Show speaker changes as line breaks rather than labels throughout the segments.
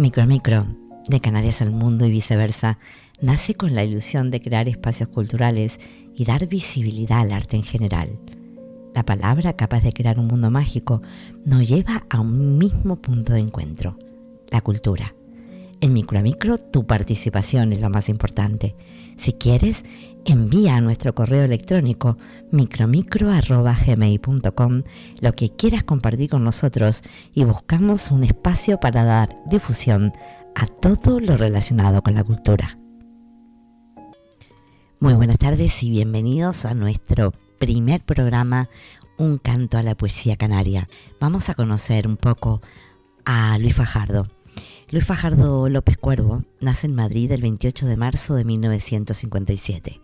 Micro Micro, de Canarias al mundo y viceversa, nace con la ilusión de crear espacios culturales y dar visibilidad al arte en general. La palabra capaz de crear un mundo mágico nos lleva a un mismo punto de encuentro, la cultura. En Micro a Micro tu participación es lo más importante. Si quieres, envía a nuestro correo electrónico micromicro.gmail.com lo que quieras compartir con nosotros y buscamos un espacio para dar difusión a todo lo relacionado con la cultura. Muy buenas tardes y bienvenidos a nuestro primer programa Un canto a la poesía canaria. Vamos a conocer un poco a Luis Fajardo. Luis Fajardo López Cuervo nace en Madrid el 28 de marzo de 1957.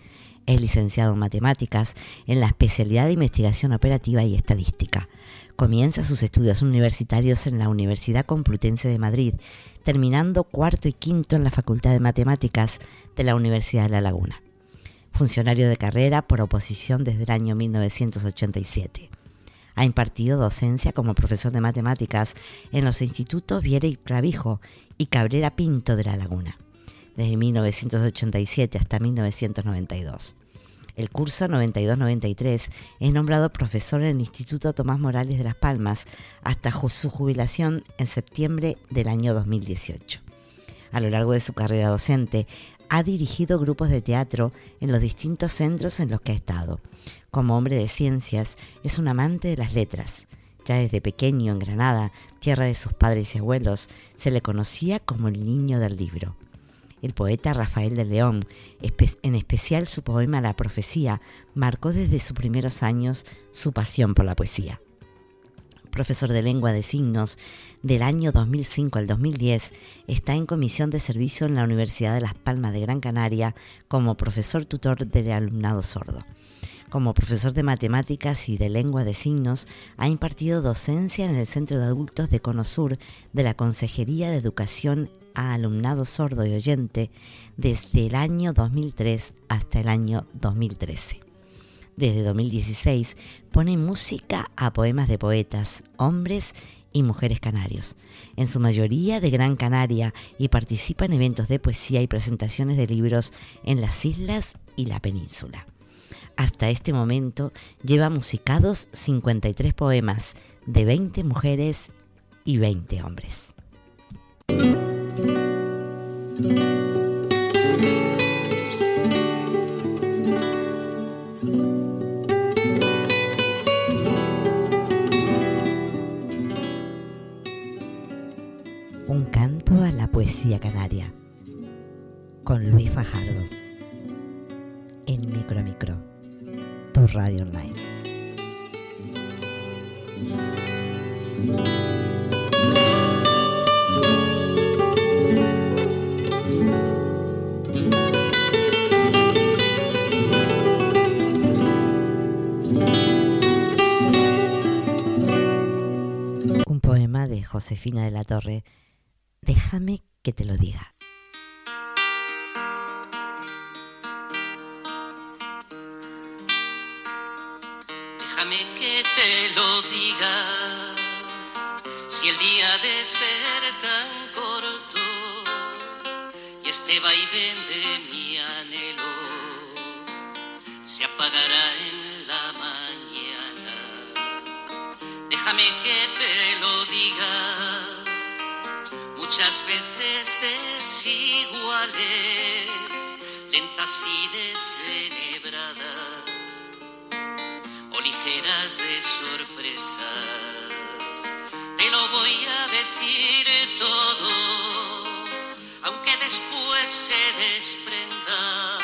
Es licenciado en matemáticas en la especialidad de investigación operativa y estadística. Comienza sus estudios universitarios en la Universidad Complutense de Madrid, terminando cuarto y quinto en la Facultad de Matemáticas de la Universidad de La Laguna. Funcionario de carrera por oposición desde el año 1987. Ha impartido docencia como profesor de matemáticas en los institutos Viera y Clavijo y Cabrera Pinto de La Laguna, desde 1987 hasta 1992. El curso 92-93 es nombrado profesor en el Instituto Tomás Morales de Las Palmas hasta su jubilación en septiembre del año 2018. A lo largo de su carrera docente, ha dirigido grupos de teatro en los distintos centros en los que ha estado, como hombre de ciencias, es un amante de las letras. Ya desde pequeño en Granada, tierra de sus padres y abuelos, se le conocía como el niño del libro. El poeta Rafael de León, en especial su poema La Profecía, marcó desde sus primeros años su pasión por la poesía. Profesor de lengua de signos, del año 2005 al 2010 está en comisión de servicio en la Universidad de Las Palmas de Gran Canaria como profesor tutor del alumnado sordo. Como profesor de matemáticas y de lengua de signos, ha impartido docencia en el Centro de Adultos de Conosur de la Consejería de Educación a Alumnado Sordo y Oyente desde el año 2003 hasta el año 2013. Desde 2016 pone música a poemas de poetas, hombres y mujeres canarios, en su mayoría de Gran Canaria, y participa en eventos de poesía y presentaciones de libros en las islas y la península. Hasta este momento lleva musicados 53 poemas de 20 mujeres y 20 hombres. Poesía canaria con Luis Fajardo en Micro Micro radio online. Un poema de Josefina de la Torre. Déjame que te lo diga.
si el día de ser tan corto y este vaivén de mi anhelo se apagará en la mañana. Déjame que te lo diga muchas veces desiguales, lentas y descerebradas o ligeras de sorpresas. Lo voy a decir todo, aunque después se desprenda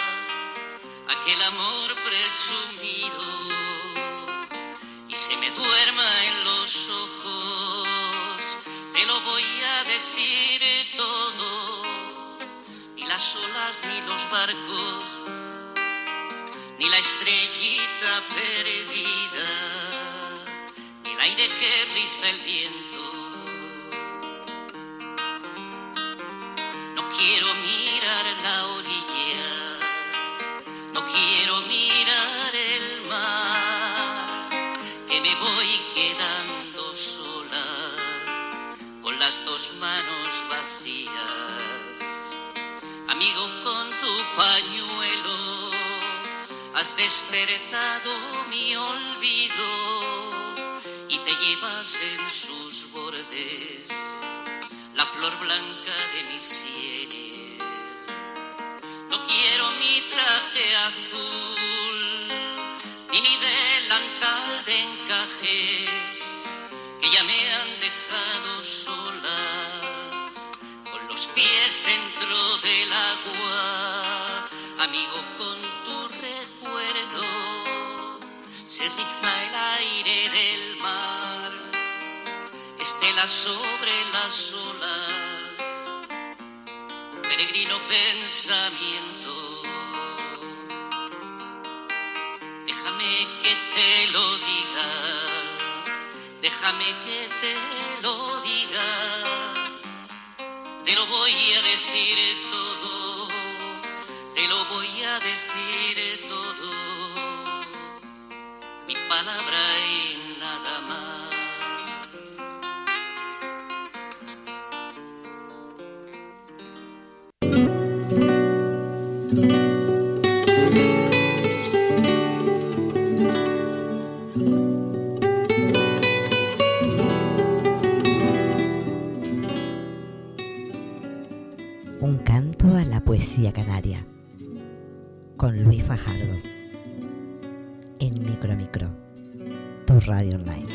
aquel amor presumido y se me duerma en los te lo voy a decir todo, ni las olas ni los barcos, ni la estrellita perdida, ni el aire que riza el viento. Quiero mirar la orilla, no quiero mirar manos vacías. Amigo, con tu pañuelo has despertado mi olvido y te llevas en sus bordes la flor blanca de mis sienes. No quiero mi traje azul ni mi delantal de encajes que ya me han dejado los pies dentro del agua. Amigo, con tu recuerdo se riza el aire del mar, estela sobre las olas, peregrino pensamiento. Déjame que te lo diga, déjame que te lo diga, voy a decir todo, te lo voy a decir todo, mi palabra y
radio online.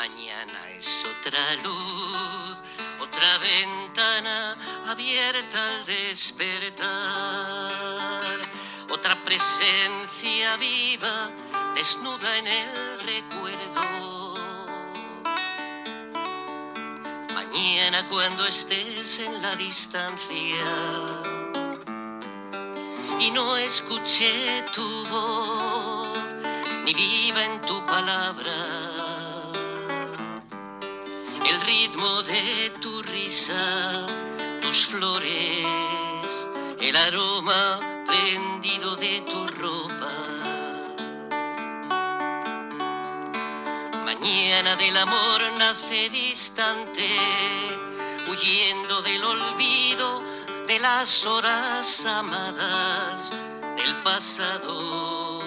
Mañana es otra luz, otra ventana abierta al despertar, otra presencia viva desnuda en el recuerdo. Mañana cuando estés en la distancia y no escuché tu voz ni viva en tu palabra el ritmo de tu risa, tus flores, el aroma prendido de tu ropa. Mañana del amor nace distante, huyendo del olvido de las horas amadas del pasado.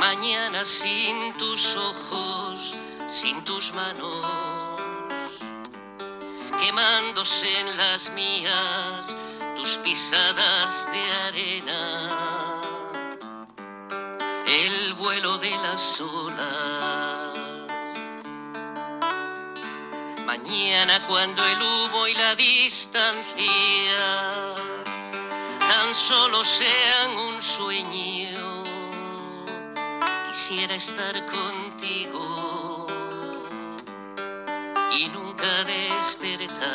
Mañana sin tus ojos, sin tus manos, quemándose en las mías tus pisadas de arena, el vuelo de las olas. Mañana cuando el humo y la distancia tan solo sean un sueño, quisiera estar contigo y nunca despertar.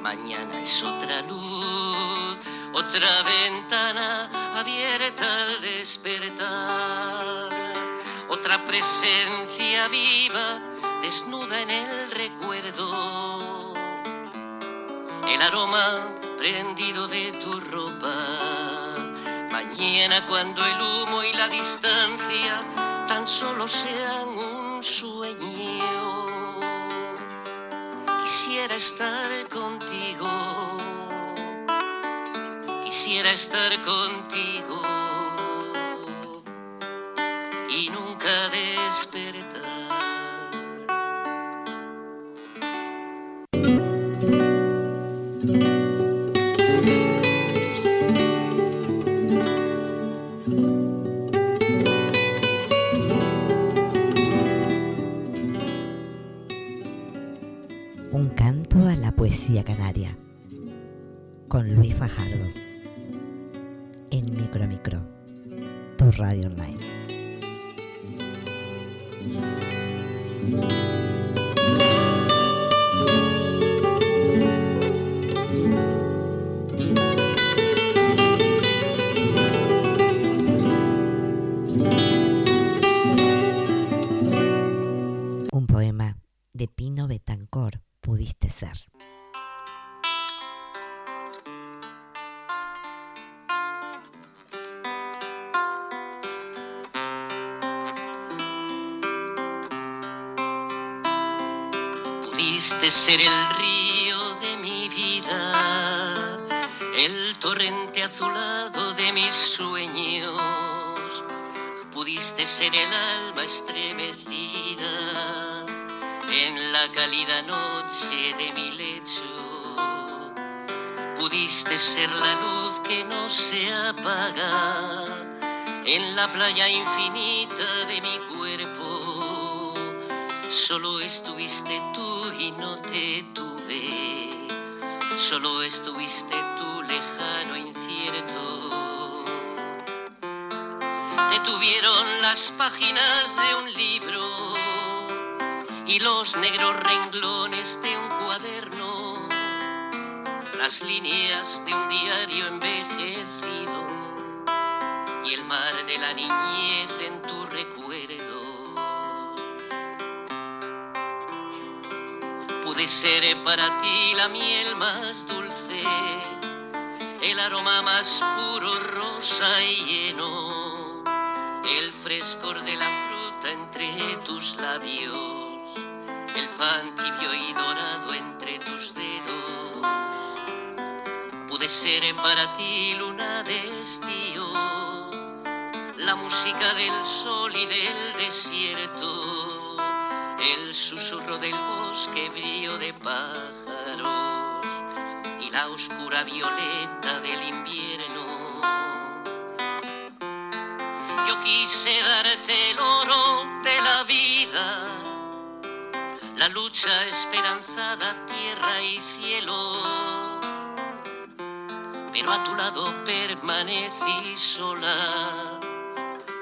Mañana es otra luz, otra ventana abierta al despertar, otra presencia viva desnuda en el recuerdo, el aroma prendido de tu ropa. Mañana cuando el humo y la distancia tan solo sean sueño, quisiera estar contigo, quisiera estar contigo. Y nunca despertar. Pudiste ser el río de mi vida, el torrente azulado de mis sueños. Pudiste ser el alma estremecida en la cálida noche de mi lecho. Pudiste ser la luz que no se apaga en la playa infinita de mi cuerpo. Solo estuviste tú y no te tuve, solo estuviste tú lejano, incierto. Te tuvieron las páginas de un libro y los negros renglones de un cuaderno, las líneas de un diario envejecido y el mar de la niñez en tu recuerdo. Pude ser para ti la miel más dulce, el aroma más puro, rosa y lleno, el frescor de la fruta entre tus labios, el pan tibio y dorado entre tus dedos. Pude ser para ti luna de estío, la música del sol y del desierto el susurro del bosque, brillo de pájaros y la oscura violeta del invierno. Yo quise darte el oro de la vida, la lucha esperanzada, tierra y cielo. Pero a tu lado permanecí sola,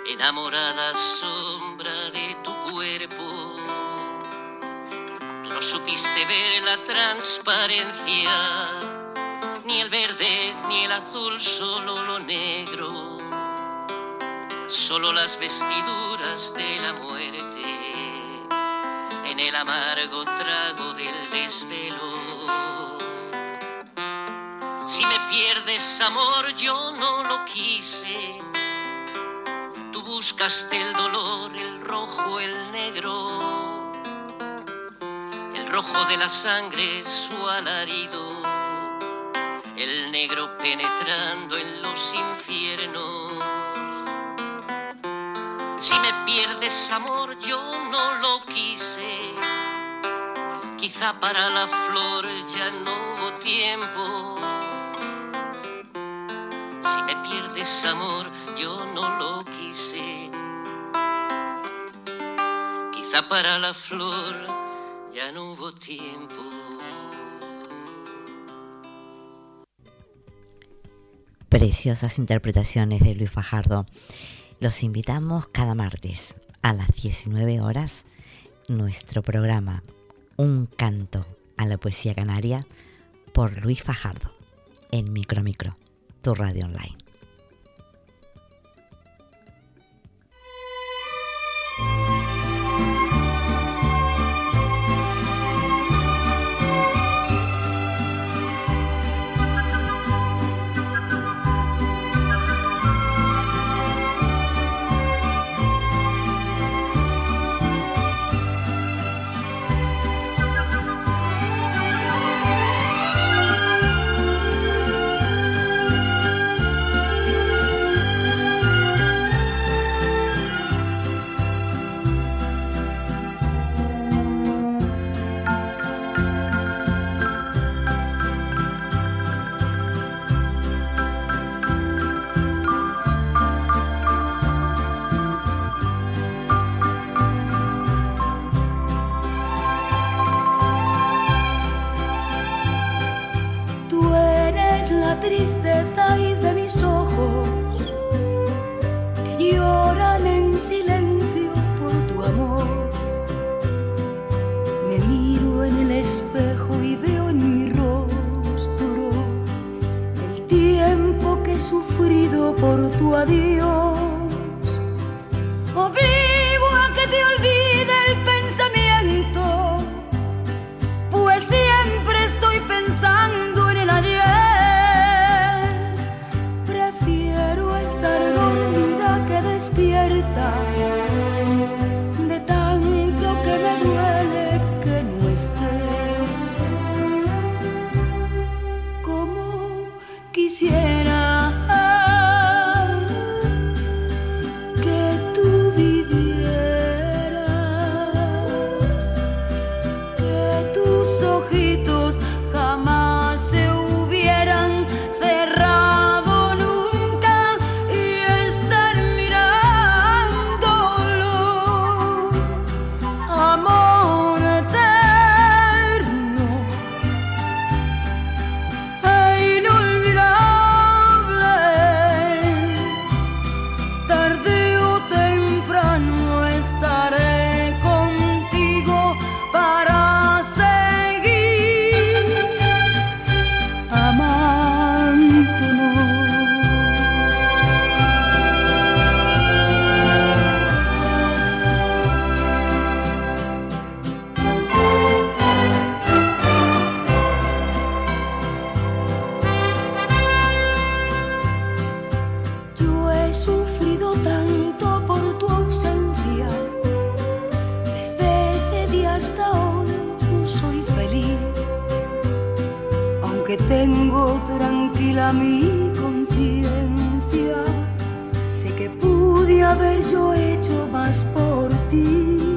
enamorada sombra de tu cuerpo supiste ver la transparencia, ni el verde ni el azul, solo lo negro, solo las vestiduras de la muerte, en el amargo trago del desvelo. Si me pierdes amor, yo no lo quise. Tú buscaste el dolor, el rojo, el negro rojo de la sangre su alarido, el negro penetrando en los infiernos. Si me pierdes amor, yo no lo quise. Quizá para la flor ya no hubo tiempo. Si me pierdes amor, yo no lo quise. Quizá para la flor ya no hubo tiempo.
Preciosas interpretaciones de Luis Fajardo. Los invitamos cada martes a las 19 horas nuestro programa Un canto a la poesía canaria por Luis Fajardo en Micromicro, tu radio online.
sufrido por tu adiós. Tengo tranquila mi conciencia, sé que pude haber yo hecho más por ti.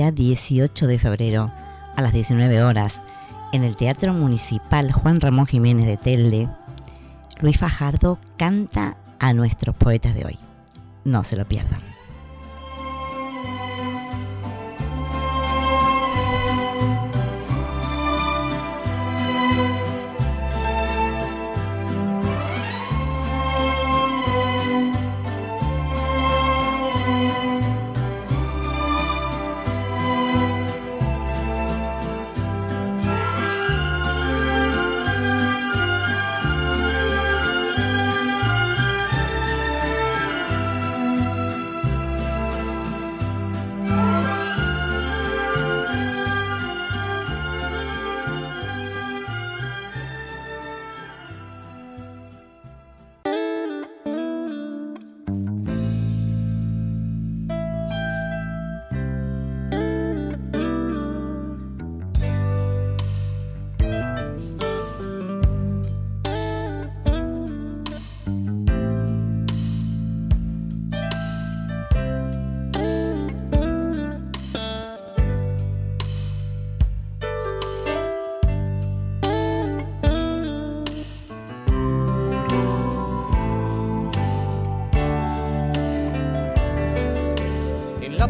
día 18 de febrero a las 19 horas en el Teatro Municipal Juan Ramón Jiménez de Telde, Luis Fajardo canta a nuestros poetas de hoy. No se lo pierdan.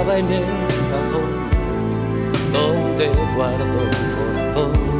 Guardaba en el cajón donde guardo el corazón.